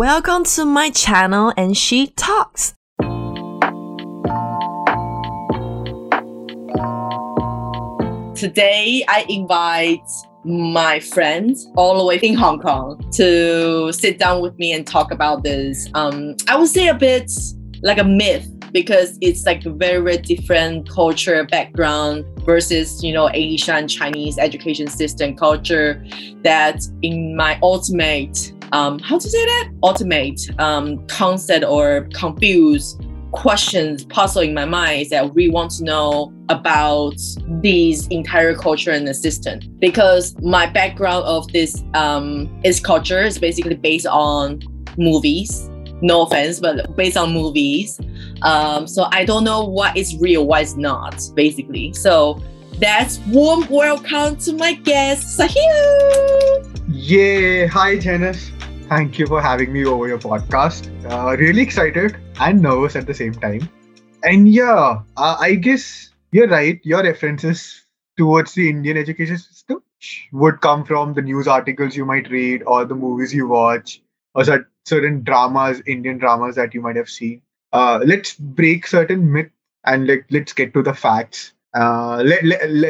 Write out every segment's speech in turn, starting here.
Welcome to my channel and she talks. Today I invite my friends all the way in Hong Kong to sit down with me and talk about this. Um, I would say a bit like a myth because it's like a very, very different culture background versus, you know, Asian Chinese education system culture that in my ultimate um, how to say that? automate um, concept or confused questions puzzle in my mind is that we want to know about these entire culture and the system. Because my background of this um, is culture is basically based on movies. No offense but based on movies. Um, so i don't know what is real what is not basically. So that's warm welcome to my guest Sahil. yeah hi janice Thank you for having me over your podcast. Uh, really excited and nervous at the same time. And yeah, uh, I guess you're right. Your references towards the Indian education system would come from the news articles you might read or the movies you watch or certain dramas, Indian dramas that you might have seen. Uh, let's break certain myths and let, let's get to the facts. Uh,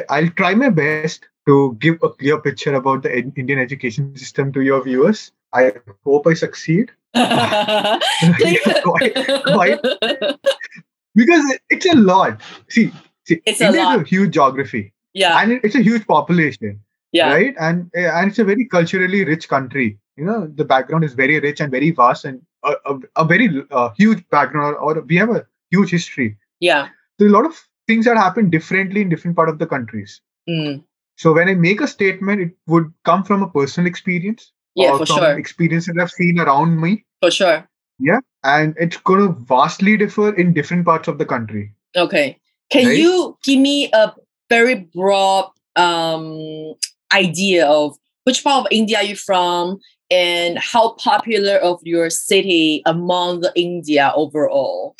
I'll try my best to give a clear picture about the Indian education system to your viewers. I hope I succeed. because it's a lot. See, see it's India a is a huge geography. Yeah. And it's a huge population. Yeah. Right? And and it's a very culturally rich country. You know, the background is very rich and very vast and a, a, a very uh, huge background or we have a huge history. Yeah. There's a lot of things that happen differently in different part of the countries. Mm. So when I make a statement, it would come from a personal experience yeah, or for from sure. experiences I've seen around me. For sure. Yeah. And it's going to vastly differ in different parts of the country. Okay. Can Right? you give me a very broad um, idea of which part of India are you from and how popular of your city among the India overall?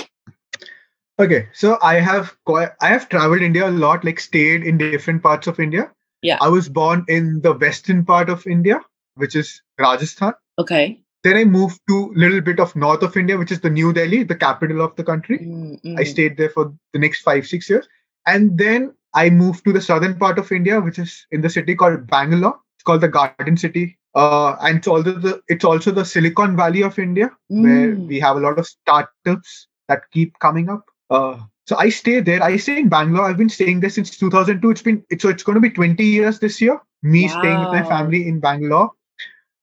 Okay. So I have quite, I have traveled India a lot, like stayed in different parts of India. Yeah. I was born in the western part of India, which is Rajasthan. Okay. Then I moved to a little bit of north of India, which is the New Delhi, the capital of the country. Mm, I stayed there for the next five, six years. And then I moved to the southern part of India, which is in the city called Bangalore. It's called the Garden City. Uh, and it's also the it's also the Silicon Valley of India, where Mm. we have a lot of startups that keep coming up. Uh, so I stay there. I stay in Bangalore. I've been staying there since 2002. It's been it's, so it's going to be 20 years this year. Me staying with my family in Bangalore.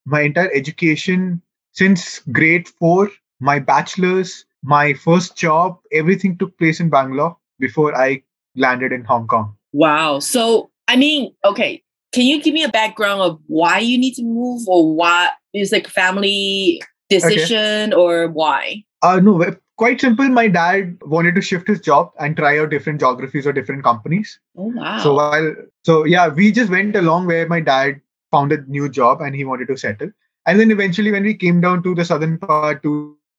My entire education since grade four, my bachelor's, my first job, everything took place in Bangalore before I landed in Hong Kong. Wow. So, I mean, okay. Can you give me a background of why you need to move or why is like family decision or why? Uh, no, quite simple. My dad wanted to shift his job and try out different geographies or different companies. Oh, wow. So while so yeah, we just went along where my dad found a new job and he wanted to settle. And then eventually, when we came down to the southern part to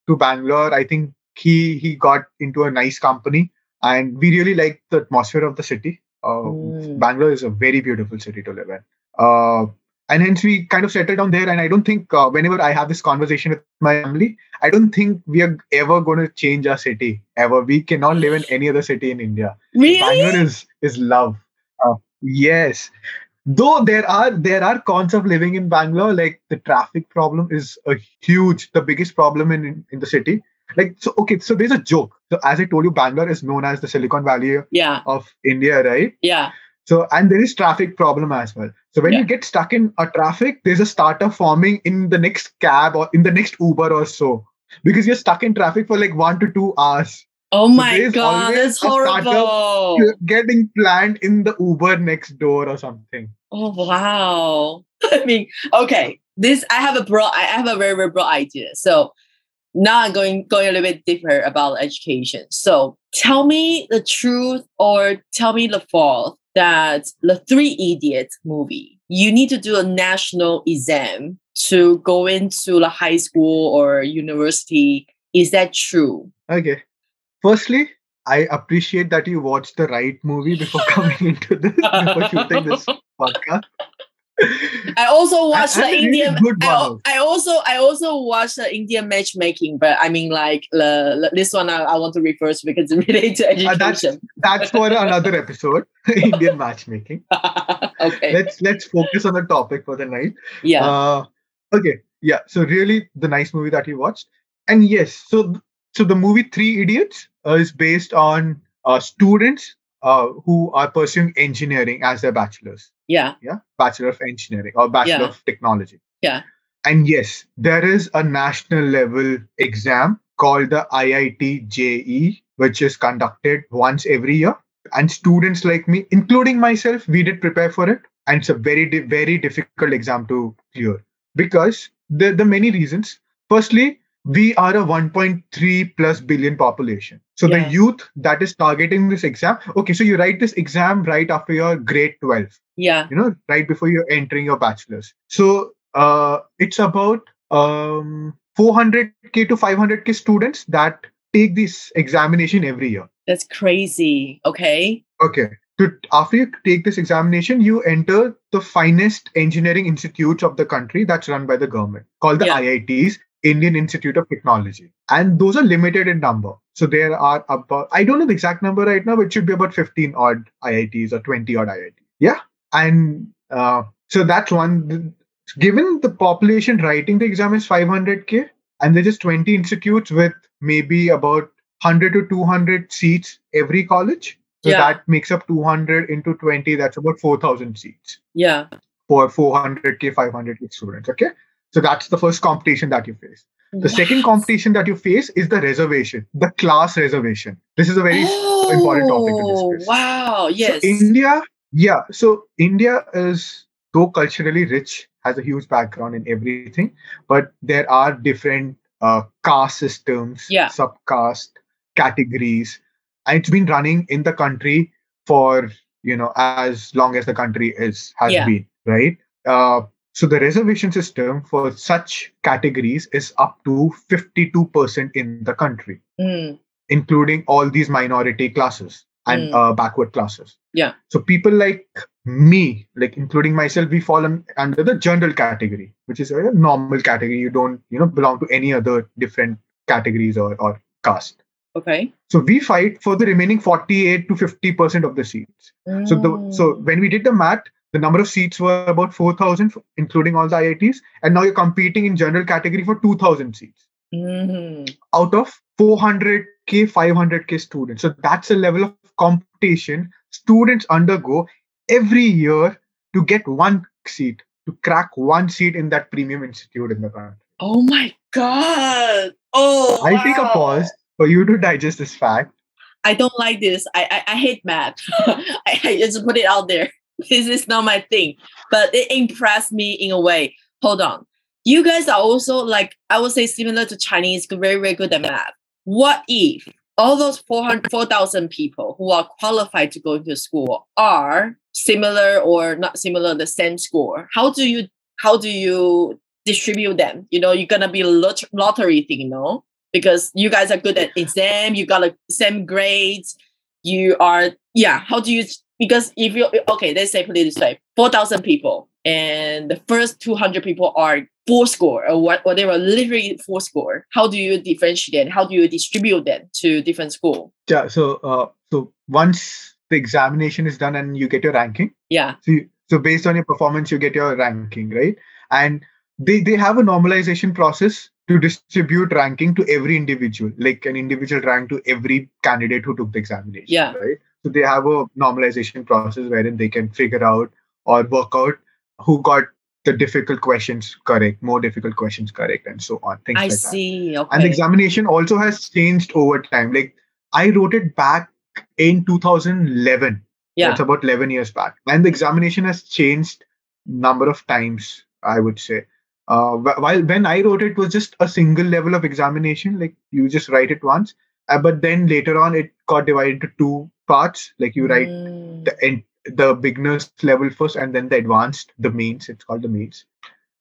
to Bangalore, I think he he got into a nice company, and we really liked the atmosphere of the city. Uh, Mm. Bangalore is a very beautiful city to live in. Uh, and hence we kind of settled down there. And I don't think uh, whenever I have this conversation with my family, I don't think we are ever going to change our city ever. We cannot live in any other city in India. really? Bangalore is is love. Uh, yes. Though there are there are cons of living in Bangalore, like the traffic problem is a huge, the biggest problem in, in, in the city. Like so, okay, so there's a joke. So as I told you, Bangalore is known as the Silicon Valley yeah. of India, right? Yeah. So and there is traffic problem as well. So when Yeah. you get stuck in a traffic, there's a starter forming in the next cab or in the next Uber or so. Because you're stuck in traffic for like one to two hours. Oh my there's god, that's horrible. You're getting planned in the Uber next door or something. Oh wow. I mean, okay. This I have a broad I have a very, very broad idea. So now I'm going going a little bit deeper about education. So tell me the truth or tell me the false that the Three Idiots movie, you need to do a national exam to go into the high school or university. Is that true? Okay. Firstly, I appreciate that you watched the right movie before coming into this, before shooting this podcast. I also watched And- the really Indian. I. I also I also watched the Indian matchmaking, but I mean like the, this one I, I want to refer to because it's related to Uh, that's- education. That's for another episode. Indian matchmaking. okay. Let's let's focus on the topic for the night. yeah. Uh, okay, yeah. So really, the nice movie that you watched, and yes, so so the movie Three Idiots uh, is based on uh, students uh, who are pursuing engineering as their bachelors. yeah. Yeah, bachelor of engineering or bachelor Yeah. of technology. Yeah. And yes, there is a national level exam called the IIT JEE, which is conducted once every year. And students like me, including myself, we did prepare for it. And it's a very, di- very difficult exam to clear because there the many reasons. Firstly, we are a 1.3 plus billion population. So Yeah. the youth that is targeting this exam, okay, so you write this exam right after your grade 12 Yeah. you know right before you're entering your bachelor's so uh it's about um 400k to 500k students that take this examination every year That's crazy. Okay. okay so after you take this examination you enter the finest engineering institutes of the country that's run by the government called the Yeah. iits indian institute of technology. And those are limited in number. So there are about i don't know the exact number right now but it should be about 15 odd iits or 20 odd iits yeah. And uh, so that's one. Given the population writing the exam is 500k and there's just 20 institutes with maybe about 100 to 200 seats every college so Yeah. that makes up 200 into 20 that's about 4000 seats. Yeah. for 400k 500k students okay so that's the first competition that you face the second competition that you face is the reservation the class reservation this is a very important topic to Oh, discuss. Wow. Yes. so India, yeah. So India is though culturally rich, has a huge background in everything, but there are different uh, caste systems, Yeah. subcaste categories, and it's been running in the country for you know as long as the country is has Yeah. been right. Uh, so the reservation system for such categories is up to 52% in the country Mm, including all these minority classes and Mm. uh, backward classes. Yeah. So people like me, like including myself, we fall un- under the general category, which is a normal category. You don't, you know, belong to any other different categories or, or caste. okay. So we fight for the remaining 48 to 50 percent of the seats. So the so Mm. when we did the math, the number of seats were about 4,000, including all the IITs, and now you're competing in general category for 2,000 seats Mhm. out of 400k 500k students so that's a level of competition students undergo every year to get one seat to crack one seat in that premium institute in the country Oh my god. Oh. i'll take a pause for you to digest this fact I don't like this. I I, I hate math. I, I just put it out there. This is not my thing, but it impressed me in a way. Hold on. You guys are also like I would say similar to Chinese, very very good at math. What if all those 400 4,000 people who are qualified to go into school are similar or not similar, the same score? How do you how do you distribute them? You know, you're gonna be a lot- lottery thing, you know? because you guys are good at exam, you got like same grades, you are yeah. How do you because if you okay, let's say put it this way, four thousand people, and the first two hundred people are four score or what whatever, literally four score. How do you differentiate? How do you distribute them to different school? yeah so uh, so once the examination is done and you get your ranking Yeah, so, you, so based on your performance you get your ranking right and they they have a normalization process to distribute ranking to every individual like an individual rank to every candidate who took the examination Yeah. right so they have a normalization process wherein they can figure out or work out who got the difficult questions correct more difficult questions correct and so on things I like that see. Okay. and the examination also has changed over time like i wrote it back in 2011 yeah. that's about 11 years back and the examination has changed number of times i would say uh, while when i wrote it, it was just a single level of examination like you just write it once uh, but then later on it got divided into two parts like you write Mm, the en- the beginners level first and then the advanced the mains it's called the mains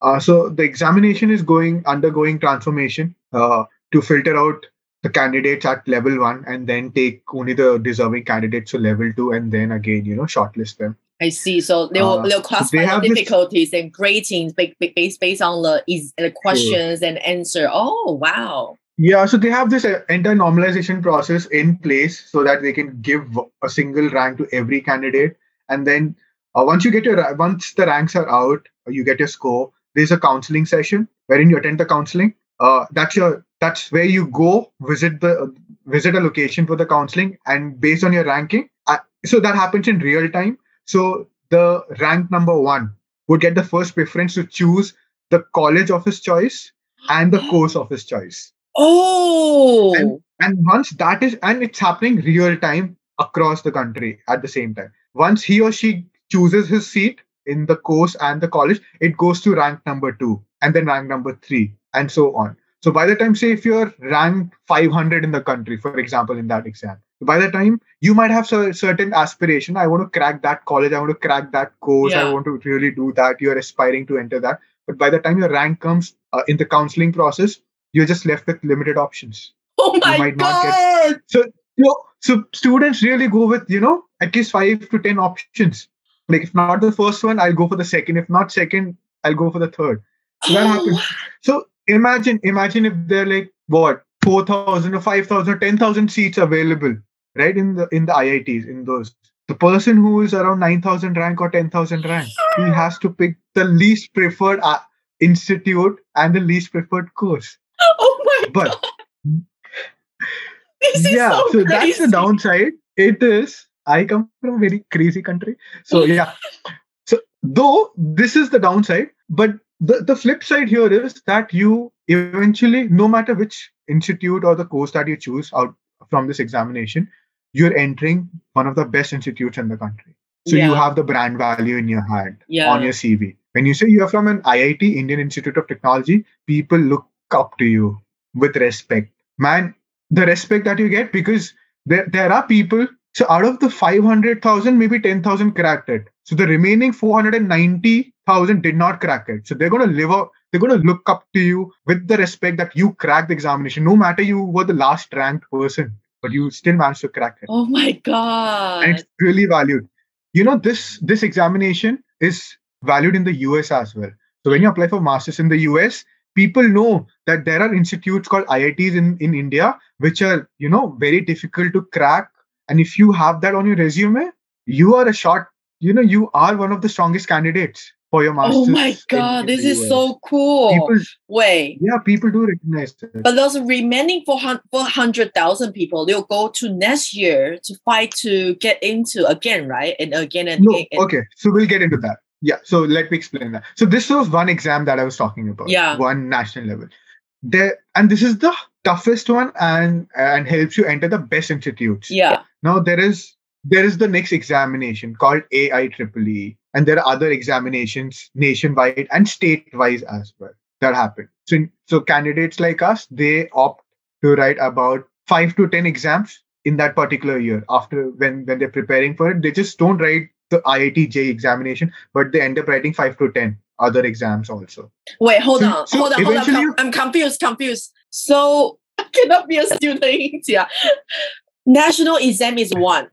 uh, so the examination is going undergoing transformation uh, to filter out the candidates at level one and then take only the deserving candidates to level two and then again you know shortlist them I see. So they will Uh, they'll classify the this- difficulties and gradings ba- ba- based based on the is the questions and answer. Oh wow. Yeah, so they have this uh, entire normalization process in place so that they can give a single rank to every candidate. And then uh, once you get your once the ranks are out, you get your score. There's a counseling session wherein you attend the counseling. Uh, that's your that's where you go visit the uh, visit a location for the counseling, and based on your ranking, uh, so that happens in real time. So the rank number one would get the first preference to choose the college of his choice and the course of his choice Oh. and once that is and it's happening real time across the country at the same time. Once he or she chooses his seat in the course and the college it goes to rank number 2 and then rank number 3 and so on. So by the time say if you're ranked 500 in the country for example in that exam by the time you might have cer- certain aspiration i want to crack that college i want to crack that course i want to really do that you're aspiring to enter that. But by the time your rank comes uh, in the counseling process you're just left with limited options Oh my god. so you know, so students really go with you know at least five to ten options. Like if not the first one, I'll go for the second. If not second, I'll go for the third. So that Oh, happens. So imagine imagine if they're like what four thousand or five thousand or ten thousand seats available, right? In the in the IITs in those. The person who is around nine thousand rank or ten thousand rank, he has to pick the least preferred uh, institute and the least preferred course. Oh my But god. This is yeah so, so, that's the downside. It is i come from a very crazy country. So yeah. So though this is the downside but the, the flip side here is that you eventually no matter which institute or the course that you choose out from this examination you're entering one of the best institutes in the country. So you have the brand value in your hand Yeah. on your cv when you say you're from an iit indian institute of technology people look up to you with respect. Man the respect that you get because there, there are people so out of the 500000 maybe 10000 cracked it. So the remaining 490000 did not crack it. So they're going to live up they're going to look up to you with the respect that you cracked the examination no matter you were the last ranked person but you still managed to crack it. Oh my god. and it's really valued. You know this this examination is valued in the us as well. So when you apply for masters in the us people know that there are institutes called iits in in india which are you know very difficult to crack and if you have that on your resume you are a short you know you are one of the strongest candidates for your oh masters Oh my god, in this the is US. so cool. people Wait, yeah people do recognize it but those remaining 400,000 people, they'll go to next year to fight to get into again, right? And again and No, again. and- okay. So we'll get into that. Yeah. So let me explain that. So this was one exam that I was talking about. Yeah. One national level. There and this is the toughest one and and helps you enter the best institutes. Yeah. Now there is there is the next examination called AIEEE, and there are other examinations nationwide and state-wise as well that happen. So so candidates like us, they opt to write about five to ten exams in that particular year. After when when they're preparing for it, they just don't write the IIT J examination, but they end up writing five to ten other exams also. Wait, hold So- on. so hold on. Hold on. eventually I'm, confused. Confused. So I cannot be a student in India. National exam is one.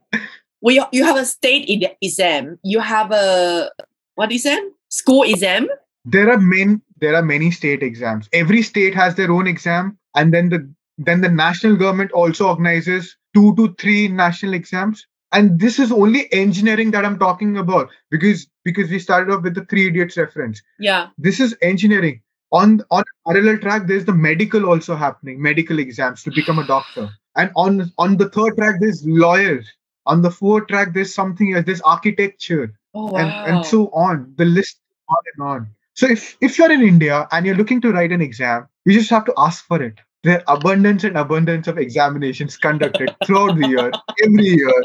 We you have a state exam. You have a what exam? School exam. There are many there are many state exams. Every state has their own exam, and then the then the national government also organizes two to three national exams. And this is only engineering that I'm talking about because because we started off with the three idiots reference. Yeah. This is engineering. On on parallel track, there's the medical also happening, medical exams to become a doctor. And on on the third track, there's lawyers. On the fourth track, there's something else, there's architecture Oh wow. and, and so on. The list on and on. So if if you're in India and you're looking to write an exam, you just have to ask for it. There are abundance and abundance of examinations conducted throughout the year, every year,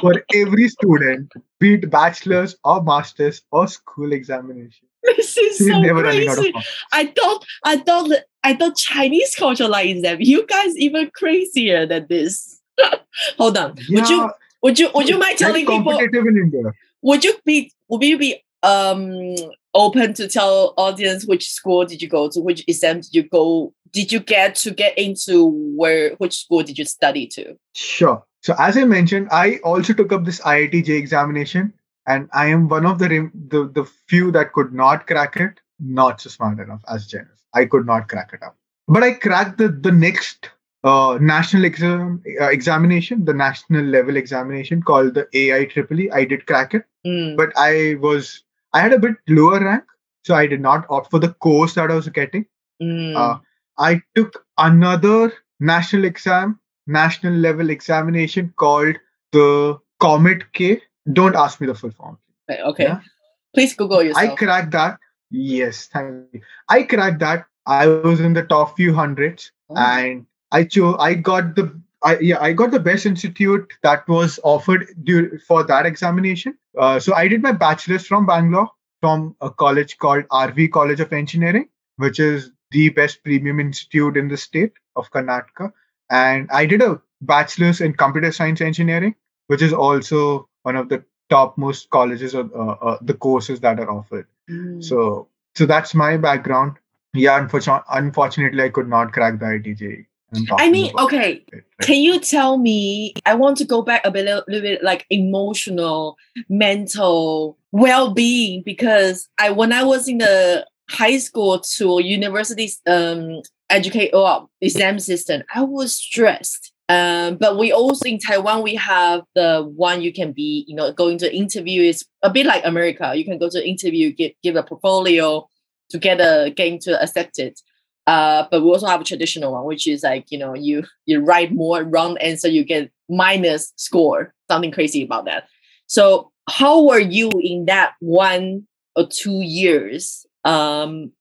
for every student, be it bachelor's or master's or school examination. this is So so never running out of crazy. I thought I thought I thought Chinese culture like exam. You guys even crazier than this. Hold on. Would you would you would you mind telling people competitive in India. would you be would you be um open to tell audience which school did you go to which exam did you go did you get to get into where which school did you study to Sure. So as I mentioned, I also took up this IIT J examination and I am one of the the, the few that could not crack it. Not so smart enough as Janice. I could not crack it up, but I cracked the the next uh, national exam uh, examination, the national level examination called the AIEEE. I did crack it, Mm. but I was I had a bit lower rank, so I did not opt for the course that I was getting. Mm. Uh, I took another national exam, national level examination called the COMEDK. Don't ask me the full form. okay. yeah. Please Google yourself. I cracked that. Yes, thank you. I cracked that. I was in the top few hundreds, Oh. and I chose. I got the. I, yeah, I got the best institute that was offered dur- for that examination. Uh, so I did my bachelor's from Bangalore, from a college called RV College of Engineering, which is the best premium institute in the state of Karnataka. And I did a bachelor's in computer science engineering, which is also one of the topmost colleges or uh, uh, the courses that are offered. Mm. So, so that's my background. Yeah, unfortunately, unfortunately, I could not crack the ITJ. I mean, okay. it, right? Can you tell me? I want to go back a bit, a little bit, like emotional, mental well-being, because I when I was in the high school to university um educate or exam system, I was stressed. Um, but we also in Taiwan we have the one you can be, you know, going to interview is a bit like America. You can go to interview, give give a portfolio to get a getting to accepted. Uh, but we also have a traditional one, which is like you know you you write more wrong answer, you get minus score, something crazy about that. So how were you in that one or two years um,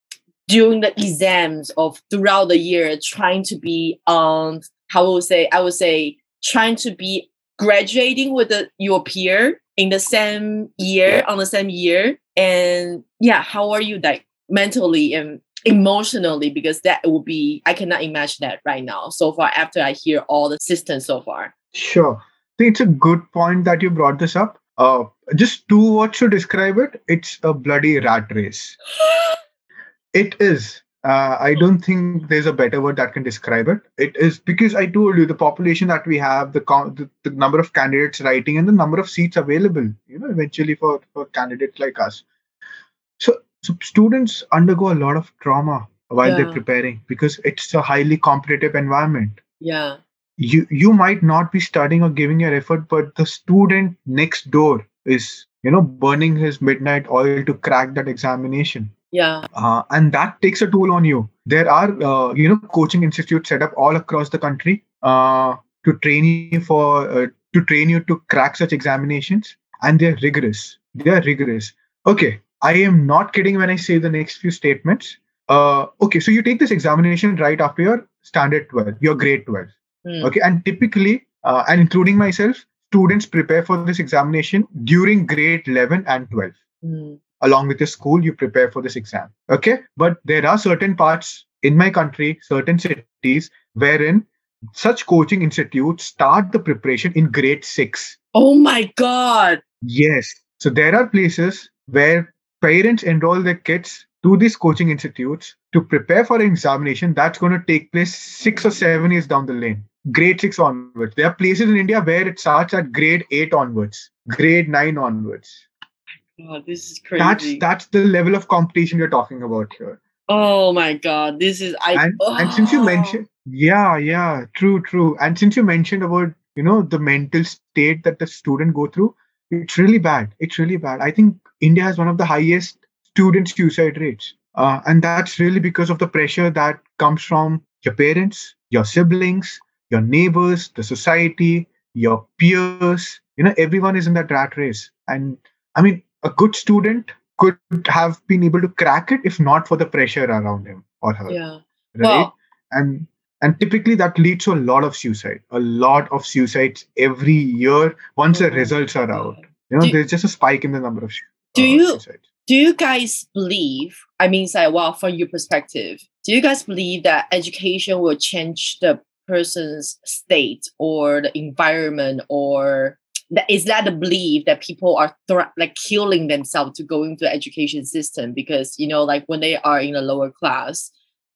during the exams of throughout the year, trying to be on how would say I would say trying to be graduating with the, your peer in the same year on the same year, and yeah, how are you like mentally and emotionally because that would be i cannot imagine that right now so far after i hear all the systems so far Sure. I think it's a good point that you brought this up. Uh, just two words to describe it. It's a bloody rat race. It is. Uh, I don't think there's a better word that can describe it. It is because I told you the population that we have, the, the the number of candidates writing, and the number of seats available. You know, eventually for for candidates like us. So, so students undergo a lot of trauma while Yeah. they're preparing because it's a highly competitive environment yeah you you might not be studying or giving your effort but the student next door is you know burning his midnight oil to crack that examination. Yeah. Uh, and that takes a toll on you. There are uh, you know coaching institutes set up all across the country uh, to train you for uh, to train you to crack such examinations and they're rigorous. They are rigorous. Okay i am not kidding when i say the next few statements. Uh, okay so you take this examination right after your standard 12 your grade 12 Hmm. okay and typically uh, and including myself students prepare for this examination during grade 11 and 12 Hmm. along with the school you prepare for this exam. Okay? But there are certain parts in my country certain cities wherein such coaching institutes start the preparation in grade 6 oh my god! Yes. So there are places where parents enroll their kids to these coaching institutes to prepare for an examination that's going to take place 6 or 7 years down the lane grade 6 onwards. There are places in india where it starts at grade 8 onwards grade 9 onwards. God this is crazy. that's that's the level of competition you're talking about here. Oh my god this is i and and since you Oh. mentioned yeah yeah true true. And since you mentioned about you know the mental state that the student go through it's really bad. It's really bad. I think india has one of the highest student suicide rates. Uh, and that's really because of the pressure that comes from your parents your siblings your neighbors the society your peers you know everyone is in that rat race. And i mean a good student could have been able to crack it if not for the pressure around him or her yeah. right? And and typically that leads to a lot of suicide a lot of suicides every year once the Oh, results are out. You know Do- there's just a spike in the number of Do uh, you- suicides. do you guys believe i mean say well from your perspective do you guys believe that education will change the person's state or the environment or that is that the belief that people are thr- like killing themselves to go into the education system because you know like when they are in a lower class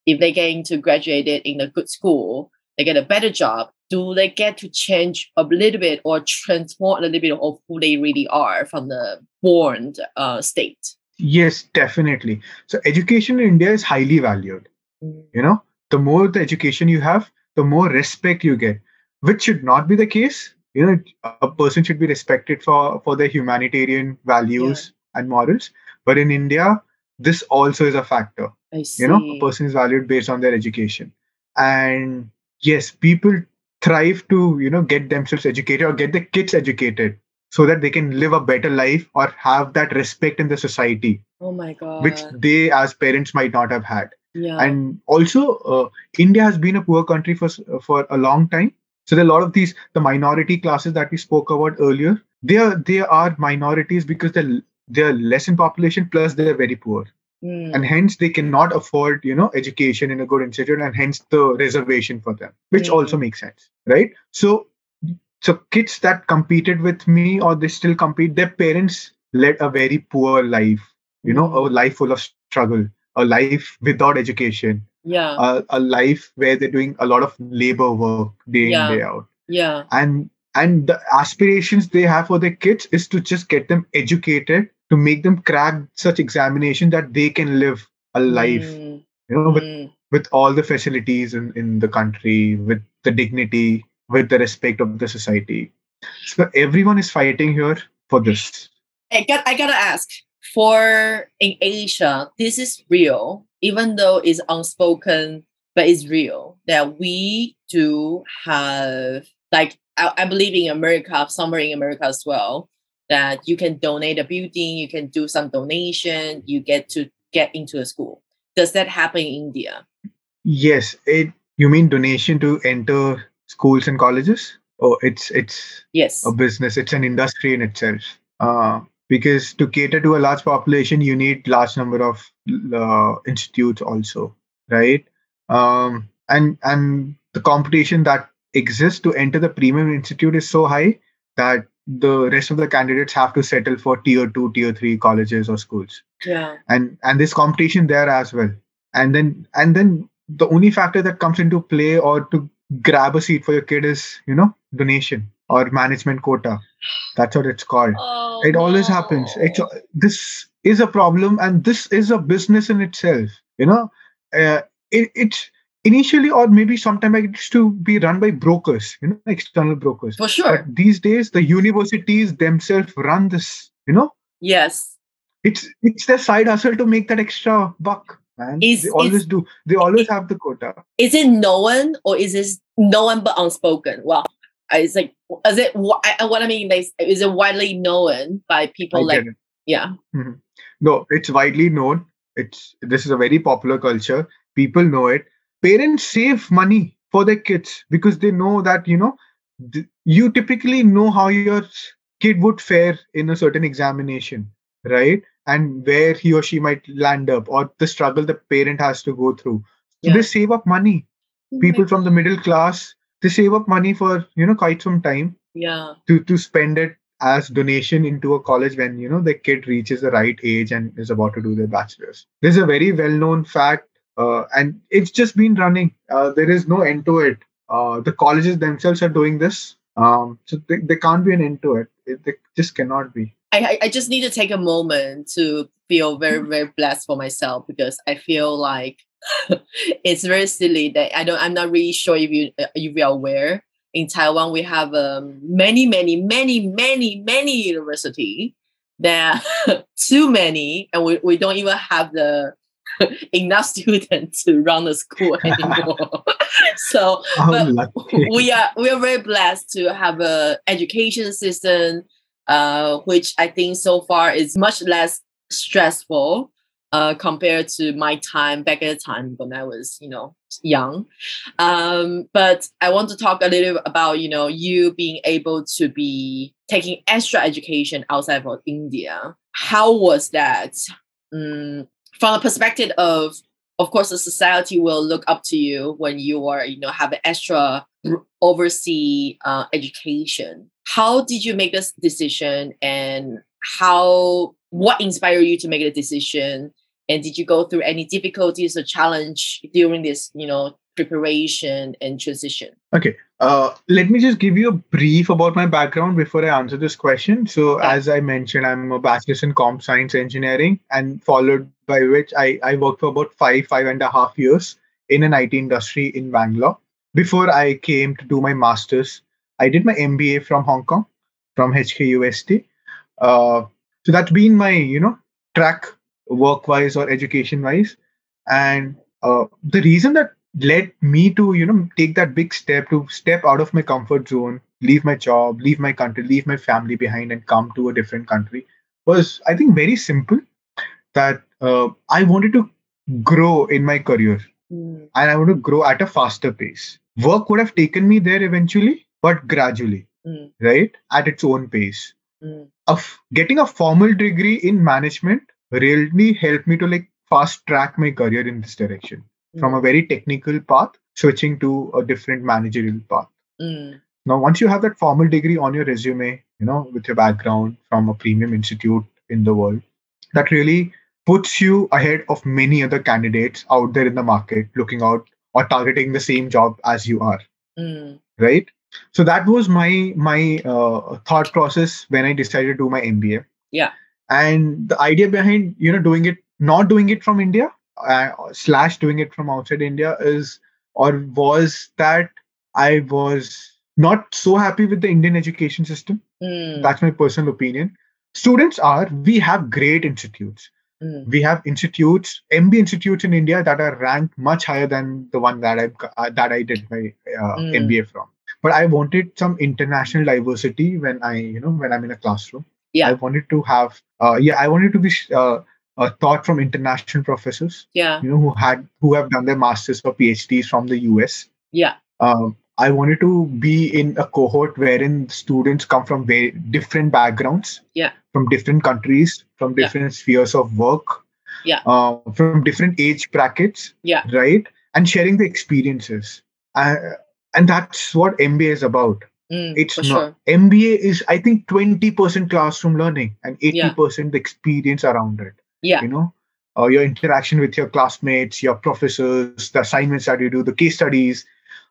if they get into graduated in a good school they get a better job, do they get to change a little bit or transform a little bit of who they really are from the born uh, state? Yes, definitely. So education in India is highly valued. Mm. You know, the more the education you have, the more respect you get, which should not be the case. You know, a person should be respected for for their humanitarian values and morals. But in India, this also is a factor. I see. You know, a person is valued based on their education. And yes, people thrive to, you know, get themselves educated or get their kids educated so that they can live a better life or have that respect in the society, oh my god. which they as parents might not have had yeah. and also uh, india has been a poor country for for a long time so there are a lot of these the minority classes that we spoke about earlier they are they are minorities because they're they're less in population plus they're very poor Mm. and hence they cannot afford you know education in a good institute and hence the reservation for them which Mm. also makes sense right so so kids that competed with me or they still compete their parents led a very poor life you know Mm. a life full of struggle a life without education yeah. a, a life where they're doing a lot of labor work day Yeah. in day out yeah. and and the aspirations they have for their kids is to just get them educated to make them crack such examination that they can live a life Mm. you know with, Mm. with all the facilities in, in the country with the dignity with the respect of the society so everyone is fighting here for this I got I gotta ask for in Asia, this is real, even though it's unspoken, but it's real that we do have like I, I believe in America, somewhere in America as well, that you can donate a building, you can do some donation, you get to get into a school. Does that happen in India? yes it you mean donation to enter schools and colleges oh it's it's Yes. a business it's an industry in itself uh, because to cater to a large population you need large number of uh, institutes also right? Um, and and the competition that exists to enter the premium institute is so high that the rest of the candidates have to settle for tier 2 tier 3 colleges or schools. Yeah. and and this competition there as well. And then and then the only factor that comes into play or to grab a seat for your kid is you know donation or management quota. That's what it's called. Oh, it always happens. It's this is a problem and this is a business in itself you know? Uh, it, it's initially or maybe sometime it used to be run by brokers you know external brokers. For sure. but these days the universities themselves run this you know? Yes. it's it's their side hustle to make that extra buck man. Is- they always is- do. They always have the quota. Is it known or is it known but unspoken? Well, Uh, it's like, is it what I mean? Is is it widely known by I people like, get it. yeah, mm-hmm. no it's widely known. It's this is a very popular culture. People know it. Parents save money for their kids because they know that you know th- you typically know how your kid would fare in a certain examination right? And where he or she might land up or the struggle the parent has to go through. So Yeah. they save up money. Mm-hmm. People from the middle class they save up money for you know quite some time. Yeah, to to spend it as donation into a college when you know the kid reaches the right age and is about to do their bachelor's. This is a very well known fact uh, and it's just been running. Uh, there is no end to it. Uh, the colleges themselves are doing this. Um, so they, there can't be an end to it. It they just cannot be. I, I I just need to take a moment to feel very very blessed for myself because I feel like it's very silly that I don't I'm not really sure if you uh, if you are aware. In Taiwan we have um, many many many many many university there are too many and we, we don't even have the enough students to run the school anymore. So But we are we are very blessed to have a education system uh, which I think so far is much less stressful uh, compared to my time back at the time when I was, you know, young. Um, but I want to talk a little about, you know, you being able to be taking extra education outside of India. How was that? Mm, from the perspective of, of course, the society will look up to you when you are, you know, have an extra overseas uh, education. How did you make this decision, and how what inspired you to make the decision? And did you go through any difficulties or challenge during this, you know, preparation and transition? Okay. Uh, let me just give you a brief about my background before I answer this question. So, Yeah. as I mentioned, I'm a bachelor's in comp science engineering, and followed by which I, I worked for about five, five and a half years in an IT industry in Bangalore. Before I came to do my master's, I did my MBA from Hong Kong, from HKUST. Uh, so that's been my, you know, track work-wise or education-wise. And uh, the reason that led me to you know take that big step to step out of my comfort zone leave my job leave my country leave my family behind and come to a different country was i think very simple that uh, i wanted to grow in my career. Mm, and i want to grow at a faster pace. Work would have taken me there eventually but gradually mm, right at its own pace. Mm, of getting a formal degree in management really helped me to like fast track my career in this direction. From a very technical path switching to a different managerial path. Mm, now once you have that formal degree on your resume you know with your background from a premium institute in the world that really puts you ahead of many other candidates out there in the market looking out or targeting the same job as you are. Mm, right? So that was my my uh, thought process when i decided to do my mba Yeah. And the idea behind you know doing it not doing it from india uh, slash doing it from outside india is or was that i was not so happy with the indian education system. Mm, that's my personal opinion. Students are we have great institutes. Mm, we have institutes mb institutes in india that are ranked much higher than the one that i uh, that i did my uh, Mm. mba from. But i wanted some international diversity when i you know when i'm in a classroom Yeah. i wanted to have uh, yeah i wanted to be uh, uh, taught from international professors yeah, you know who had who have done their masters or phds from the us yeah, um, I wanted to be in a cohort wherein students come from very different backgrounds, Yeah. from different countries, from Yeah. different spheres of work, Yeah. uh, from different age brackets, Yeah. right, and sharing the experiences. Uh, and that's what MBA is about. Mm, It's not. sure. MBA is, I think, twenty percent classroom learning and eighty percent the experience around it Yeah, you know? Uh, your interaction with your classmates your professors the assignments that you do the case studies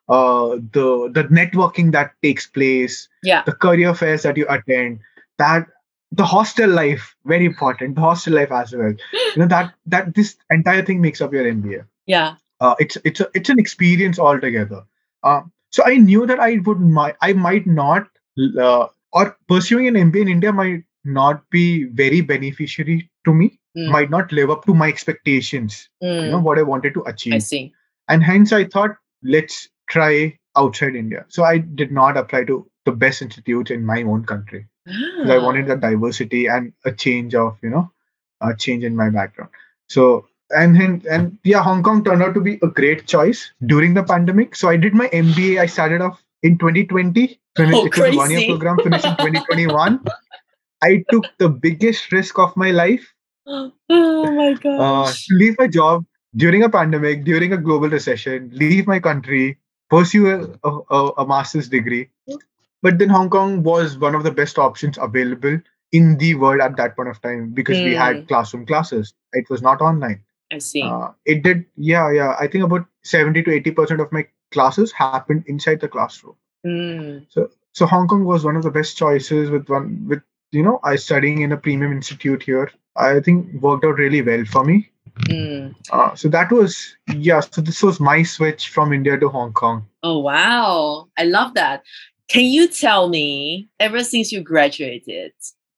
uh, the the networking that takes place yeah, the career fairs that you attend that the hostel life very important the hostel life as well. You know that that this entire thing makes up your mba yeah, uh, it's it's a, it's an experience altogether. Uh, so i knew that i would might i might not uh, or pursuing an mba in india might not be very beneficiary to me Mm. might not live up to my expectations you know mm, what i wanted to achieve. I see. and hence i thought let's try outside india so i did not apply to the best institutes in my own country 'cause i Ah, wanted the diversity and a change of you know a change in my background so and and, and yeah hong kong turned out to be a great choice during the pandemic so i did my mba i started off in 2020 finished, Oh, it was a one year program finished in 2021 i took the biggest risk of my life oh my uh, gosh. to leave my job during a pandemic, during a global recession, leave my country, pursue a, a, a master's degree. But then Hong Kong was one of the best options available in the world at that point of time because we had Mm. classroom classes. It was not online. I see. Uh, it did, yeah, yeah. I think about 70 to 80% of my classes happened inside the classroom. Mm, So Hong Kong was one of the best choices with one, with, you know, I studying in a premium institute here. I think worked out really well for me. mm. Uh, so that was yeah. So this was my switch from India to Hong Kong. Oh wow. I love that. Can you tell me, ever since you graduated,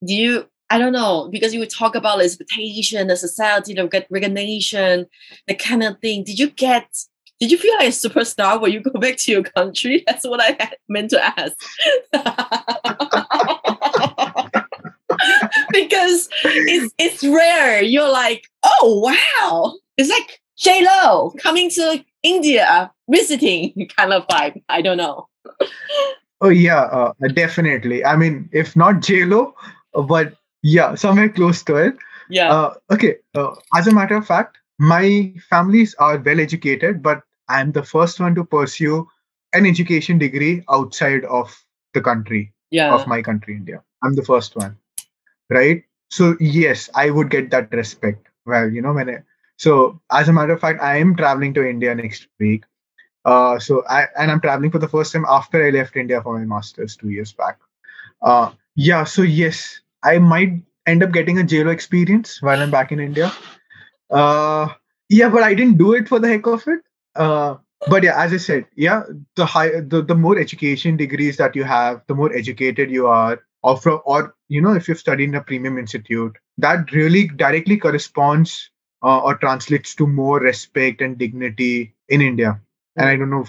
do you I don't know, because you would talk about expectation, the society, the rec- recognition, the kind of thing. Did you get did you feel like a superstar when you go back to your country? That's what I meant to ask. because it's it's rare. You're like, oh wow, it's like J Lo coming to India visiting kind of vibe. I don't know. Oh yeah, uh, definitely. I mean, if not J Lo, but yeah, somewhere close to it. Yeah. Uh, okay. Uh, as a matter of fact, my families are well educated, but I'm the first one to pursue an education degree outside of the country yeah. of my country, India. I'm the first one, right? So yes, I would get that respect. Well, you know, when I, so as a matter of fact, I am traveling to India next week. Uh, so I and I'm traveling for the first time after I left India for my masters two years back. Uh, yeah, so yes, I might end up getting a JLO experience while I'm back in India. Uh, yeah, but I didn't do it for the heck of it. Uh, but yeah, as I said, yeah, the high, the, the more education degrees that you have, the more educated you are, or from, or you know, if you've studied in a premium institute, that really directly corresponds uh, or translates to more respect and dignity in India. And I don't know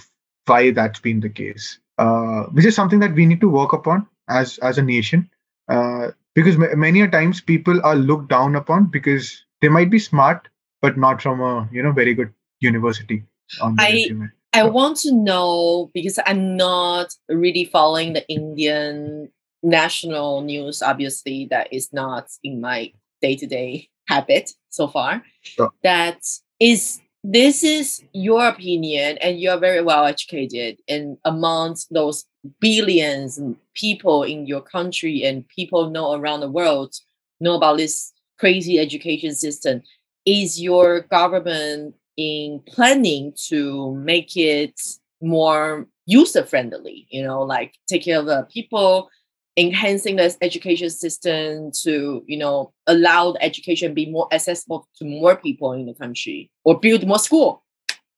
why that's been the case, uh, which is something that we need to work upon as as a nation. Uh, because m- many a times people are looked down upon because they might be smart, but not from a you know very good university. I- resume. I want to know because I'm not really following the Indian national news. Obviously, that is not in my day to day habit so far. Sure. That is this is your opinion, and you're very well educated. And amongst those billions of people in your country and people know around the world know about this crazy education system, is your government in planning to make it more user friendly? You know, like take care of the people enhancing the education system to you know allow the education be more accessible to more people in the country or build more school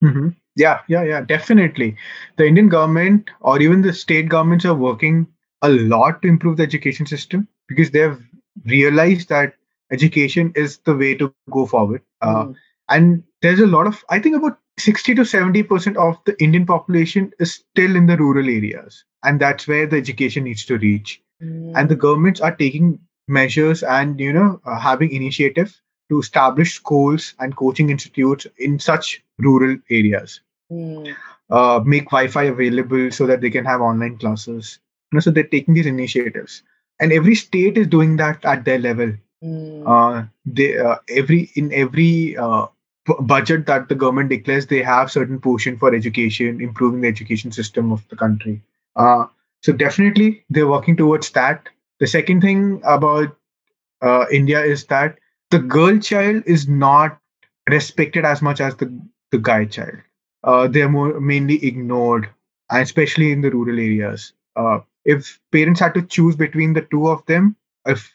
Mhm. Yeah, yeah, yeah, definitely. The Indian government or even the state governments are working a lot to improve the education system because they've realized that education is the way to go forward. Uh, Mm. and there's a lot of, I think about 60 to 70% of the Indian population is still in the rural areas. And that's where the education needs to reach. And the governments are taking measures and, you know, uh, having initiatives to establish schools and coaching institutes in such rural areas Mm. uh, make Wi-Fi available so that they can have online classes. You know, so they're taking these initiatives, and every state is doing that at their level. Mm. Uh, they uh, every in every uh, b- budget that the government declares, they have certain portion for education, improving the education system of the country. So definitely, they're working towards that. The second thing about uh, India is that the girl child is not respected as much as the the guy child uh, they're more mainly ignored, and especially in the rural areas. Uh, if parents had to choose between the two of them, if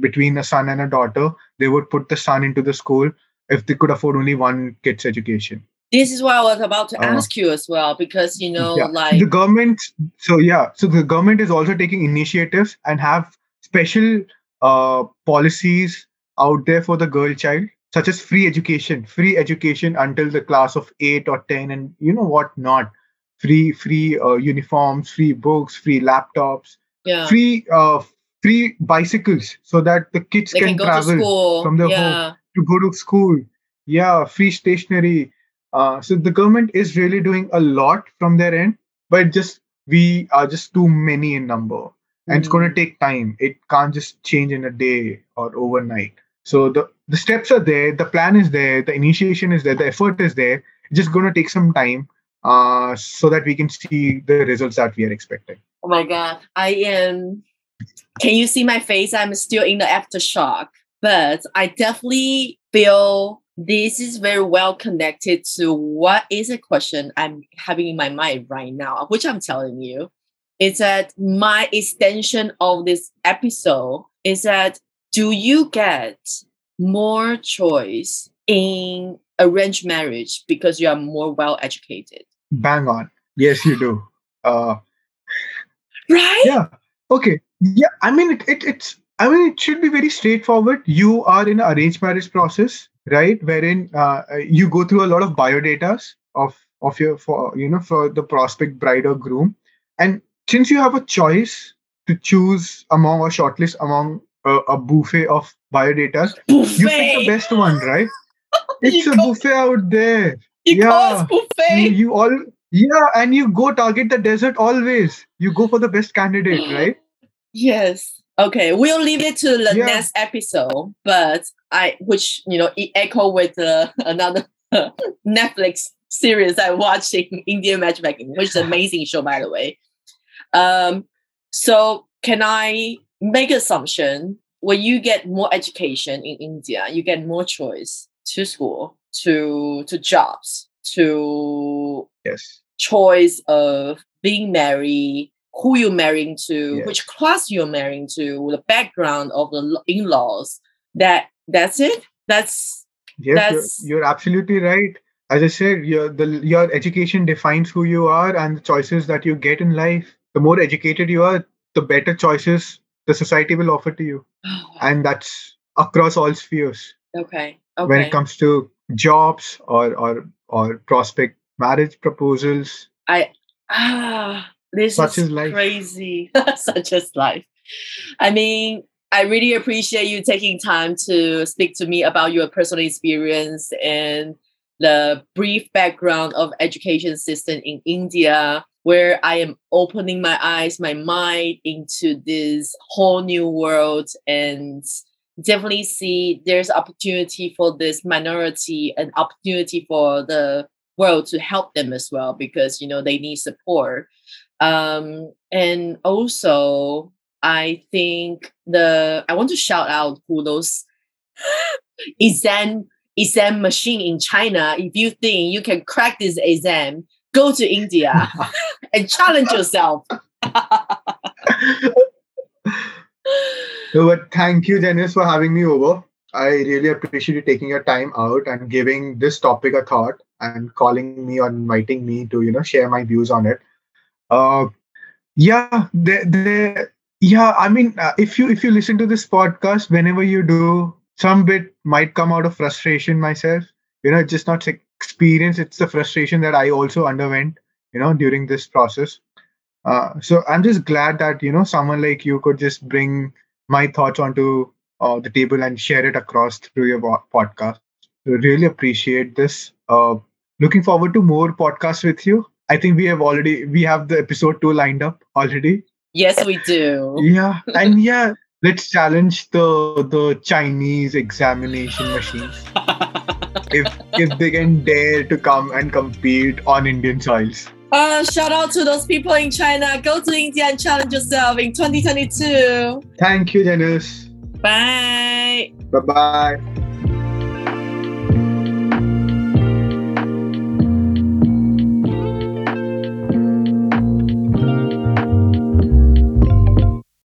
between a son and a daughter, they would put the son into the school if they could afford only one kid's education. This is what I was about to Uh, ask you as well, because you know, Yeah. like the government, so yeah, so the government is also taking initiatives and have special uh, policies out there for the girl child, such as free education, free education until the class of eight or ten, and you know what not, free free uh, uniforms, free books, free laptops, yeah, free uh, free bicycles, so that the kids they can, can travel from their yeah, to go to school. Yeah, free stationery. Uh, so the government is really doing a lot from their end, but just we are just too many in number, and it's going to take time. It can't just change in a day or overnight. So the the steps are there, the plan is there, the initiation is there, the effort is there. It's just going to take some time, uh, so that we can see the results that we are expecting. Oh my god, I am. Can you see my face? I'm still in the aftershock, but I definitely feel this is very well connected to what is a question I'm having in my mind right now, which I'm telling you. Is that my extension of this episode is that do you get more choice in arranged marriage because you are more well educated? Bang on. Yes, you do. Uh, Right? yeah okay yeah i mean it, it it's i mean it should be very straightforward you are in an arranged marriage process right? Wherein uh, you go through a lot of biodatas of of your for you know for the prospect bride or groom. And since you have a choice to choose among or shortlist among a, a buffet of biodatas you pick the best one right? It's a buffet out there. You Yeah. buffet. you, you all yeah and you go target the desert always. You go for the best candidate right? Yes. Okay, we'll leave it to the Yeah. next episode. But I, which you know, it echo with uh, another Netflix series I watched in Indian matchmaking, which is an amazing show, by the way. Um, so can I make assumption when you get more education in India, you get more choice to school, to to jobs, to yes choice of being married, who you're marrying to, Yes. which class you're marrying to, the background of the in-laws. That that's it. That's Yes, That's- you're, you're absolutely right. As I said, your the your education defines who you are and the choices that you get in life. The more educated you are, the better choices the society will offer to you, and that's across all spheres. okay. Okay. When it comes to jobs or or or prospect marriage proposals, I ah, this Such is is crazy. Such as life. I mean, I really appreciate you taking time to speak to me about your personal experience and the brief background of education system in India, where I am opening my eyes, my mind into this whole new world and definitely see there's opportunity for this minority and opportunity for the world to help them as well because you know they need support um and also i think the i want to shout out who those exam exam machine in china if you think you can crack this exam go to india and challenge yourself but thank you, Dennis, for having me over. I really appreciate you taking your time out and giving this topic a thought and calling me or inviting me to, you know, share my views on it. Uh, yeah, there, yeah. I mean, uh, if you if you listen to this podcast, whenever you do, some bit might come out of frustration. Myself, you know, just not experience; it's the frustration that I also underwent, you know, during this process. Uh, so I'm just glad that you know someone like you could just bring my thoughts onto uh, the table and share it across through your podcast. Really appreciate this. Uh, looking forward to more podcasts with you. I think we have already we have the episode two lined up already. yes we do Yeah, and yeah, let's challenge the the Chinese examination machines if if they can dare to come and compete on Indian soils. uh, shout out to those people in china go to india and challenge yourself in 2022 Thank you, Dennis. bye Bye bye.